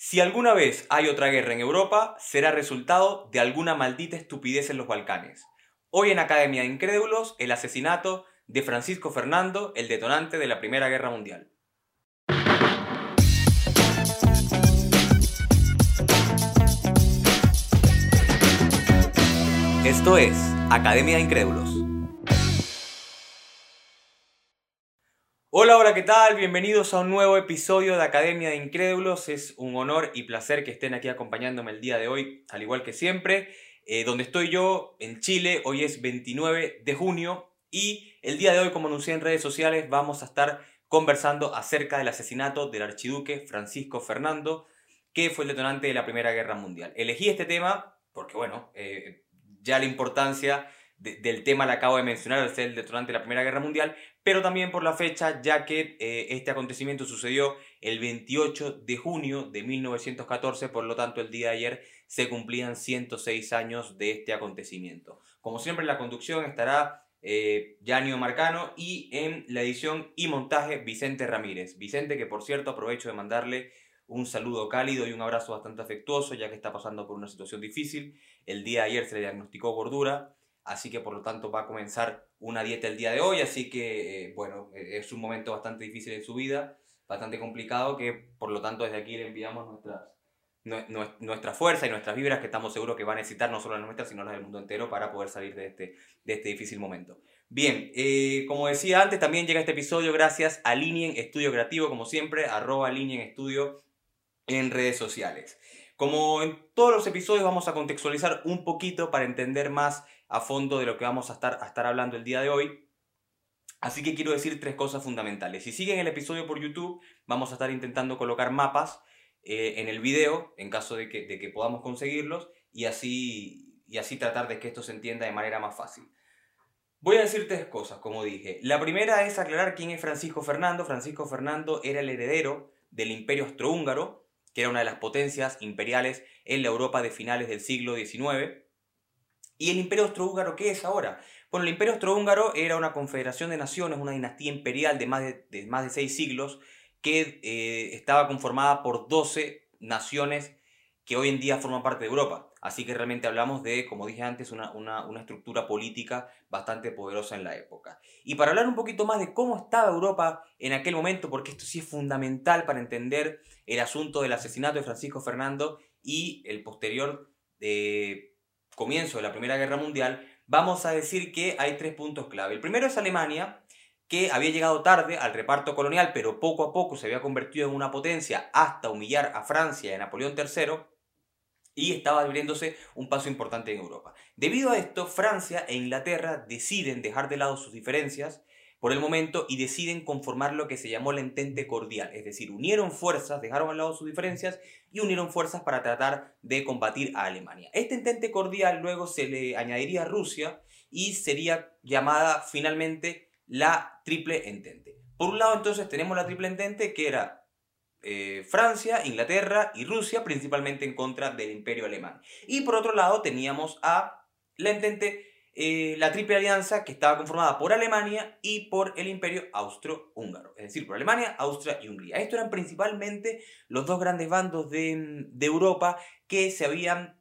Si alguna vez hay otra guerra en Europa, será resultado de alguna maldita estupidez en los Balcanes. Hoy en Academia de Incrédulos, el asesinato de Francisco Fernando, el detonante de la Primera Guerra Mundial. Esto es Academia de Incrédulos. Hola, hola, ¿qué tal? Bienvenidos a un nuevo episodio de Academia de Incrédulos. Es un honor y placer que estén aquí acompañándome el día de hoy, al igual que siempre. Eh, donde estoy yo, en Chile, hoy es 29 de junio y el día de hoy, como anuncié en redes sociales, vamos a estar conversando acerca del asesinato del archiduque Francisco Fernando, que fue el detonante de la Primera Guerra Mundial. Elegí este tema porque, bueno, eh, ya la importancia del tema la acabo de mencionar, al ser el detonante de la Primera Guerra Mundial, pero también por la fecha, ya que eh, este acontecimiento sucedió el 28 de junio de 1914, por lo tanto el día de ayer se cumplían 106 años de este acontecimiento. Como siempre, la conducción estará eh, Yanio Marcano y en la edición y montaje Vicente Ramírez. Vicente, que por cierto aprovecho de mandarle un saludo cálido y un abrazo bastante afectuoso, ya que está pasando por una situación difícil. El día de ayer se le diagnosticó gordura así que por lo tanto va a comenzar una dieta el día de hoy, así que eh, bueno, eh, es un momento bastante difícil en su vida, bastante complicado, que por lo tanto desde aquí le enviamos nuestras, nuestra fuerza y nuestras vibras que estamos seguros que va a necesitar no solo las nuestras, sino las del mundo entero para poder salir de este, de este difícil momento. Bien, eh, como decía antes, también llega este episodio gracias a Linien Estudio Creativo, como siempre, arroba Linien Estudio en redes sociales. Como en todos los episodios vamos a contextualizar un poquito para entender más a fondo de lo que vamos a estar, a estar hablando el día de hoy. Así que quiero decir tres cosas fundamentales. Si siguen el episodio por YouTube, vamos a estar intentando colocar mapas eh, en el video, en caso de que, de que podamos conseguirlos, y así, y así tratar de que esto se entienda de manera más fácil. Voy a decir tres cosas, como dije. La primera es aclarar quién es Francisco Fernando. Francisco Fernando era el heredero del imperio austrohúngaro, que era una de las potencias imperiales en la Europa de finales del siglo XIX. ¿Y el Imperio Austrohúngaro qué es ahora? Bueno, el Imperio Austrohúngaro era una confederación de naciones, una dinastía imperial de más de, más de seis siglos, que eh, estaba conformada por 12 naciones que hoy en día forman parte de Europa. Así que realmente hablamos de, como dije antes, una, una, estructura política bastante poderosa en la época. Y para hablar un poquito más de cómo estaba Europa en aquel momento, porque esto sí es fundamental para entender el asunto del asesinato de Francisco Fernando y el posterior eh, comienzo de la Primera Guerra Mundial, vamos a decir que hay tres puntos clave. El primero es Alemania, que había llegado tarde al reparto colonial, pero poco a poco se había convertido en una potencia hasta humillar a Francia y a Napoleón III y estaba abriéndose un paso importante en Europa. Debido a esto, Francia e Inglaterra deciden dejar de lado sus diferencias por el momento y deciden conformar lo que se llamó la entente cordial, es decir, unieron fuerzas, dejaron al lado sus diferencias y unieron fuerzas para tratar de combatir a Alemania. Esta entente cordial luego se le añadiría a Rusia y sería llamada finalmente la triple entente. Por un lado entonces tenemos la triple entente que era eh, Francia, Inglaterra y Rusia, principalmente en contra del imperio alemán. Y por otro lado teníamos a la entente eh, la Triple Alianza que estaba conformada por Alemania y por el Imperio Austro-Húngaro, es decir, por Alemania, Austria y Hungría. Estos eran principalmente los dos grandes bandos de, Europa que se habían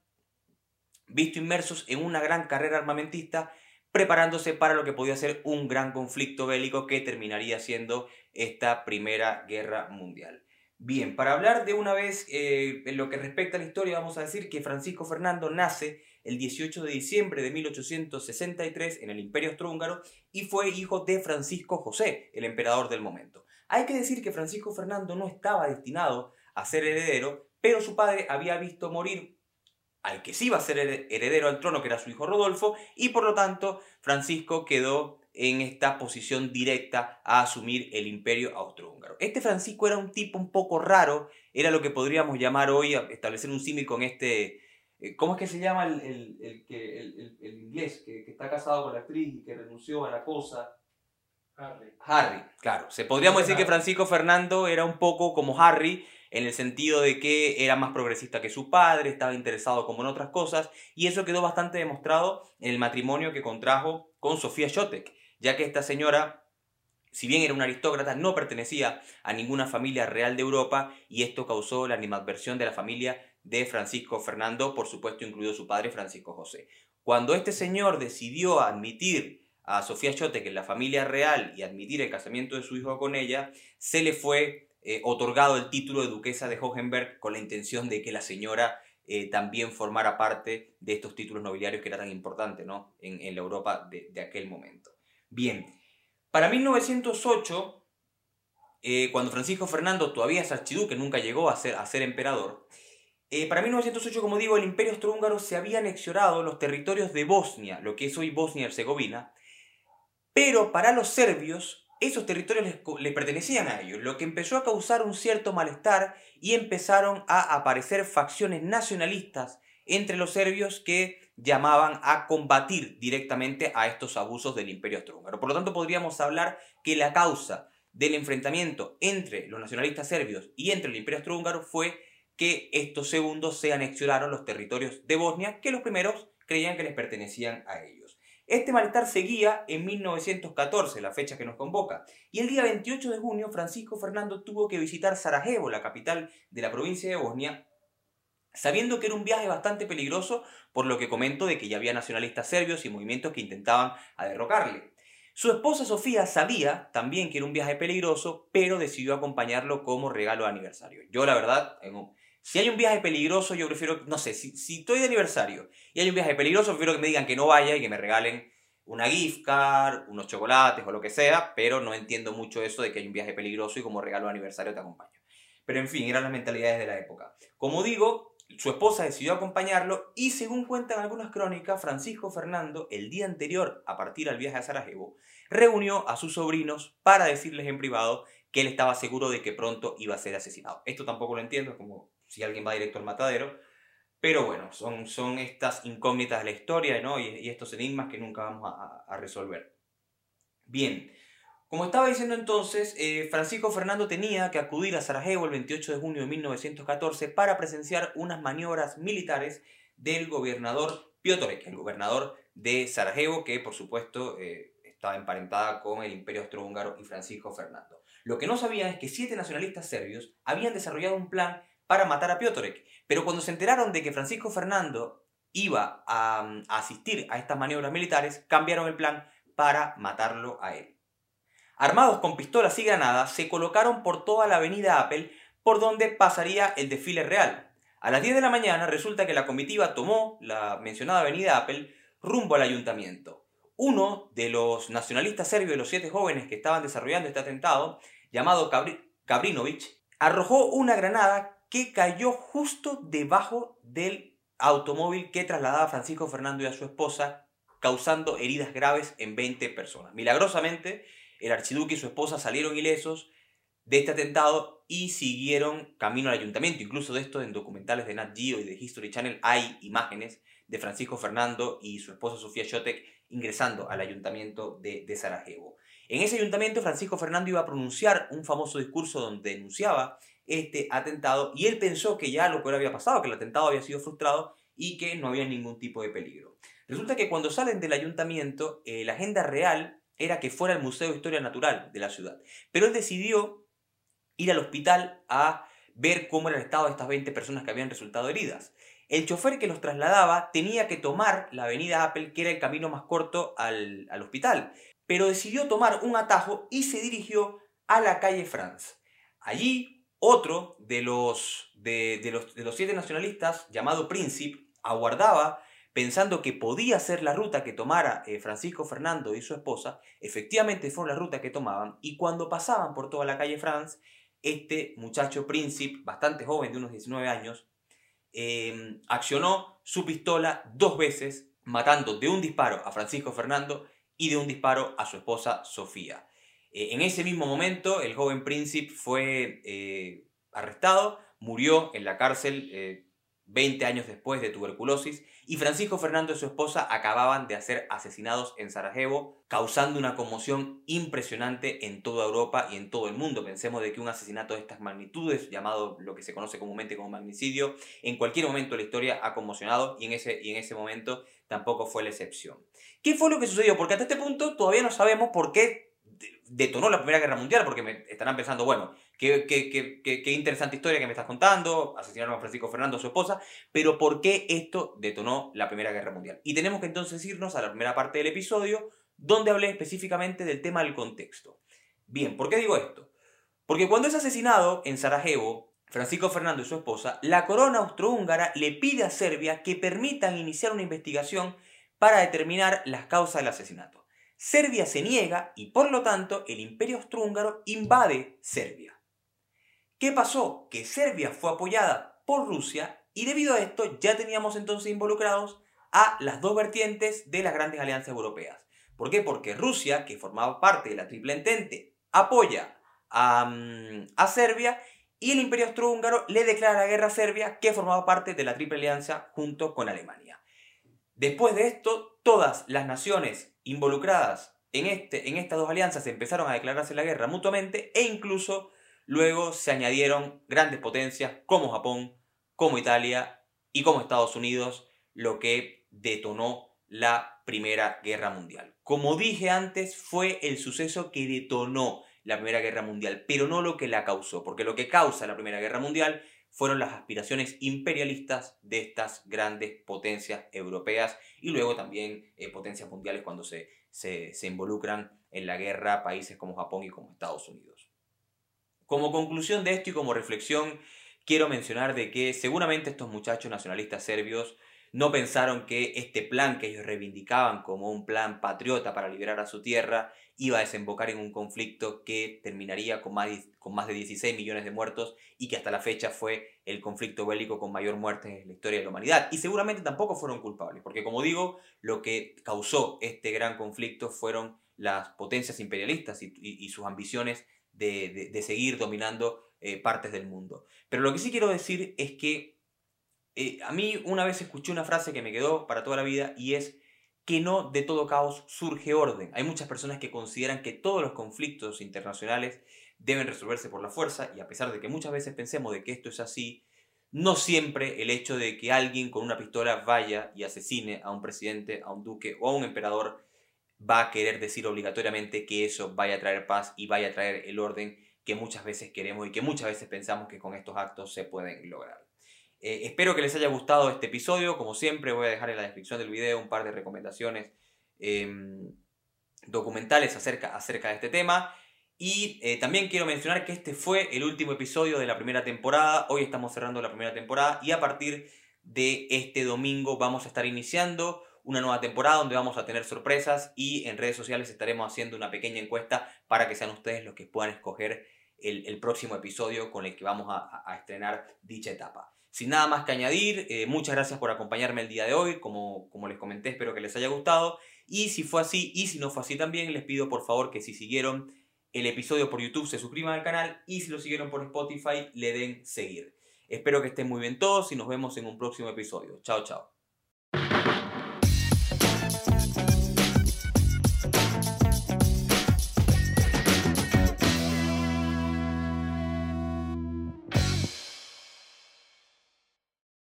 visto inmersos en una gran carrera armamentista preparándose para lo que podía ser un gran conflicto bélico que terminaría siendo esta Primera Guerra Mundial. Bien, para hablar de una vez eh, en lo que respecta a la historia, vamos a decir que Francisco Fernando nace el 18 de diciembre de 1863 en el Imperio Austrohúngaro y fue hijo de Francisco José, el emperador del momento. Hay que decir que Francisco Fernando no estaba destinado a ser heredero, pero su padre había visto morir al que sí iba a ser heredero al trono, que era su hijo Rodolfo, y por lo tanto Francisco quedó en esta posición directa a asumir el imperio austrohúngaro. Este Francisco era un tipo un poco raro, era lo que podríamos llamar hoy, establecer un símil con este ¿Cómo es que se llama el, el, el, el inglés que, que, está casado con la actriz y que renunció a la cosa? Harry. Harry, claro. Se podríamos decir que Francisco Fernando era un poco como Harry en el sentido de que era más progresista que su padre, estaba interesado como en otras cosas, y eso quedó bastante demostrado en el matrimonio que contrajo con Sofía Shotek, ya que esta señora si bien era un aristócrata, no pertenecía a ninguna familia real de Europa y esto causó la animadversión de la familia de Francisco Fernando, por supuesto incluido su padre Francisco José. Cuando este señor decidió admitir a Sofía Chotek en la familia real y admitir el casamiento de su hijo con ella, se le fue eh, otorgado el título de duquesa de Hohenberg con la intención de que la señora eh, también formara parte de estos títulos nobiliarios que era tan importante ¿no? en, la Europa de, aquel momento. Bien, para 1908, eh, cuando Francisco Fernando todavía es archiduque, nunca llegó a a ser emperador, eh, para 1908, como digo, el imperio austrohúngaro se había anexionado los territorios de Bosnia, lo que es hoy Bosnia y Herzegovina, pero para los serbios esos territorios les, pertenecían a ellos, lo que empezó a causar un cierto malestar y empezaron a aparecer facciones nacionalistas entre los serbios que llamaban a combatir directamente a estos abusos del imperio austrohúngaro. Por lo tanto, podríamos hablar que la causa del enfrentamiento entre los nacionalistas serbios y entre el imperio austrohúngaro fue que estos segundos se anexionaron los territorios de Bosnia que los primeros creían que les pertenecían a ellos. Este malestar seguía en 1914, la fecha que nos convoca, y el día 28 de junio Francisco Fernando tuvo que visitar Sarajevo, la capital de la provincia de Bosnia, sabiendo que era un viaje bastante peligroso, por lo que comento de que ya había nacionalistas serbios y movimientos que intentaban derrocarle. Su esposa Sofía sabía también que era un viaje peligroso, pero decidió acompañarlo como regalo de aniversario. Yo la verdad, si hay un viaje peligroso, yo prefiero, no sé, si, si estoy de aniversario y hay un viaje peligroso, prefiero que me digan que no vaya y que me regalen una gift card, unos chocolates o lo que sea, pero no entiendo mucho eso de que hay un viaje peligroso y como regalo de aniversario te acompaño. Pero en fin, eran las mentalidades de la época. Como digo, su esposa decidió acompañarlo y según cuentan algunas crónicas, Francisco Fernando, el día anterior a partir al viaje a Sarajevo, reunió a sus sobrinos para decirles en privado que él estaba seguro de que pronto iba a ser asesinado. Esto tampoco lo entiendo, es como si alguien va directo al matadero. Pero bueno, son, son estas incógnitas de la historia ¿no? y, estos enigmas que nunca vamos a, resolver. Bien, como estaba diciendo entonces, eh, Francisco Fernando tenía que acudir a Sarajevo el 28 de junio de 1914 para presenciar unas maniobras militares del gobernador Piotr, el gobernador de Sarajevo, que por supuesto eh, estaba emparentada con el Imperio Austrohúngaro y Francisco Fernando. Lo que no sabían es que siete nacionalistas serbios habían desarrollado un plan para matar a Piotrek. Pero cuando se enteraron de que Francisco Fernando iba a, asistir a estas maniobras militares, cambiaron el plan para matarlo a él. Armados con pistolas y granadas, se colocaron por toda la avenida Apple, por donde pasaría el desfile real. A las 10 de la mañana resulta que la comitiva tomó la mencionada avenida Apple rumbo al ayuntamiento. Uno de los nacionalistas serbios de los siete jóvenes que estaban desarrollando este atentado, llamado Kabrinovic, arrojó una granada que cayó justo debajo del automóvil que trasladaba Francisco Fernando y a su esposa, causando heridas graves en 20 personas. Milagrosamente, el archiduque y su esposa salieron ilesos de este atentado y siguieron camino al ayuntamiento. Incluso de esto en documentales de Nat Geo y de History Channel hay imágenes de Francisco Fernando y su esposa Sofía Shotek ingresando al ayuntamiento de, de Sarajevo. En ese ayuntamiento Francisco Fernando iba a pronunciar un famoso discurso donde denunciaba este atentado y él pensó que ya lo que había pasado, que el atentado había sido frustrado y que no había ningún tipo de peligro. Resulta que cuando salen del ayuntamiento, eh, la agenda real era que fuera el Museo de Historia Natural de la ciudad. Pero él decidió ir al hospital a ver cómo era el estado de estas 20 personas que habían resultado heridas. El chofer que los trasladaba tenía que tomar la avenida Apple, que era el camino más corto al, al hospital, pero decidió tomar un atajo y se dirigió a la calle France. Allí otro de los, de, los, de los siete nacionalistas, llamado Príncipe, aguardaba pensando que podía ser la ruta que tomara eh, Francisco Fernando y su esposa, efectivamente fue la ruta que tomaban, y cuando pasaban por toda la calle France, este muchacho príncipe, bastante joven, de unos 19 años, em, accionó su pistola dos veces, matando de un disparo a Francisco Fernando y de un disparo a su esposa Sofía. Eh, en ese mismo momento, el joven príncipe fue eh, arrestado, murió en la cárcel 20 eh, años después de tuberculosis y Francisco Fernando y su esposa acababan de ser asesinados en Sarajevo, causando una conmoción impresionante en toda Europa y en todo el mundo. Pensemos de que un asesinato de estas magnitudes, llamado lo que se conoce comúnmente como magnicidio, en cualquier momento de la historia ha conmocionado y en ese, y en ese momento tampoco fue la excepción. ¿Qué fue lo que sucedió? Porque hasta este punto todavía no sabemos por qué detonó la Primera Guerra Mundial, porque me estarán pensando, bueno, qué, qué, qué, qué, interesante historia que me estás contando, asesinaron a Francisco Fernando, su esposa, pero ¿por qué esto detonó la Primera Guerra Mundial? Y tenemos que entonces irnos a la primera parte del episodio, donde hablé específicamente del tema del contexto. Bien, ¿por qué digo esto? Porque cuando es asesinado en Sarajevo, Francisco Fernando y su esposa, la corona austrohúngara le pide a Serbia que permitan iniciar una investigación para determinar las causas del asesinato. Serbia se niega y por lo tanto el imperio austrohúngaro invade Serbia. ¿Qué pasó? Que Serbia fue apoyada por Rusia y debido a esto ya teníamos entonces involucrados a las dos vertientes de las grandes alianzas europeas. ¿Por qué? Porque Rusia, que formaba parte de la Triple Entente, apoya a, mm, a Serbia y el Imperio Austrohúngaro le declara la guerra a Serbia, que formaba parte de la Triple Alianza junto con Alemania. Después de esto, todas las naciones involucradas en, este, en estas dos alianzas empezaron a declararse la guerra mutuamente e incluso luego se añadieron grandes potencias como Japón, como Italia y como Estados Unidos, lo que detonó la Primera Guerra Mundial. Como dije antes, fue el suceso que detonó la Primera Guerra Mundial, pero no lo que la causó, porque lo que causa la Primera Guerra Mundial fueron las aspiraciones imperialistas de estas grandes potencias europeas y luego también eh, potencias mundiales cuando se, se, se involucran en la guerra países como Japón y como Estados Unidos. Como conclusión de esto y como reflexión, quiero mencionar de que seguramente estos muchachos nacionalistas serbios no pensaron que este plan que ellos reivindicaban como un plan patriota para liberar a su tierra iba a desembocar en un conflicto que terminaría con más, con más de 16 millones de muertos y que hasta la fecha fue el conflicto bélico con mayor muerte en la historia de la humanidad. Y seguramente tampoco fueron culpables, porque como digo, lo que causó este gran conflicto fueron las potencias imperialistas y, sus ambiciones de, seguir dominando eh, partes del mundo. Pero lo que sí quiero decir es que eh, a mí una vez escuché una frase que me quedó para toda la vida y es que no de todo caos surge orden. Hay muchas personas que consideran que todos los conflictos internacionales deben resolverse por la fuerza y a pesar de que muchas veces pensemos de que esto es así, no siempre el hecho de que alguien con una pistola vaya y asesine a un presidente, a un duque o a un emperador va a querer decir obligatoriamente que eso vaya a traer paz y vaya a traer el orden que muchas veces queremos y que muchas veces pensamos que con estos actos se pueden lograr. Eh, espero que les haya gustado este episodio. Como siempre, voy a dejar en la descripción del video un par de recomendaciones em, documentales acerca, acerca de este tema. Y eh, también quiero mencionar que este fue el último episodio de la primera temporada. Hoy estamos cerrando la primera temporada y a partir de este domingo vamos a estar iniciando una nueva temporada donde vamos a tener sorpresas y en redes sociales estaremos haciendo una pequeña encuesta para que sean ustedes los que puedan escoger el, próximo episodio con el que vamos a estrenar dicha etapa. Sin nada más que añadir, eh, muchas gracias por acompañarme el día de hoy. Como, como les comenté, espero que les haya gustado. Y si fue así y si no fue así también, les pido por favor que si siguieron el episodio por YouTube se suscriban al canal y si lo siguieron por Spotify le den seguir. Espero que estén muy bien todos y nos vemos en un próximo episodio. Chao, chao.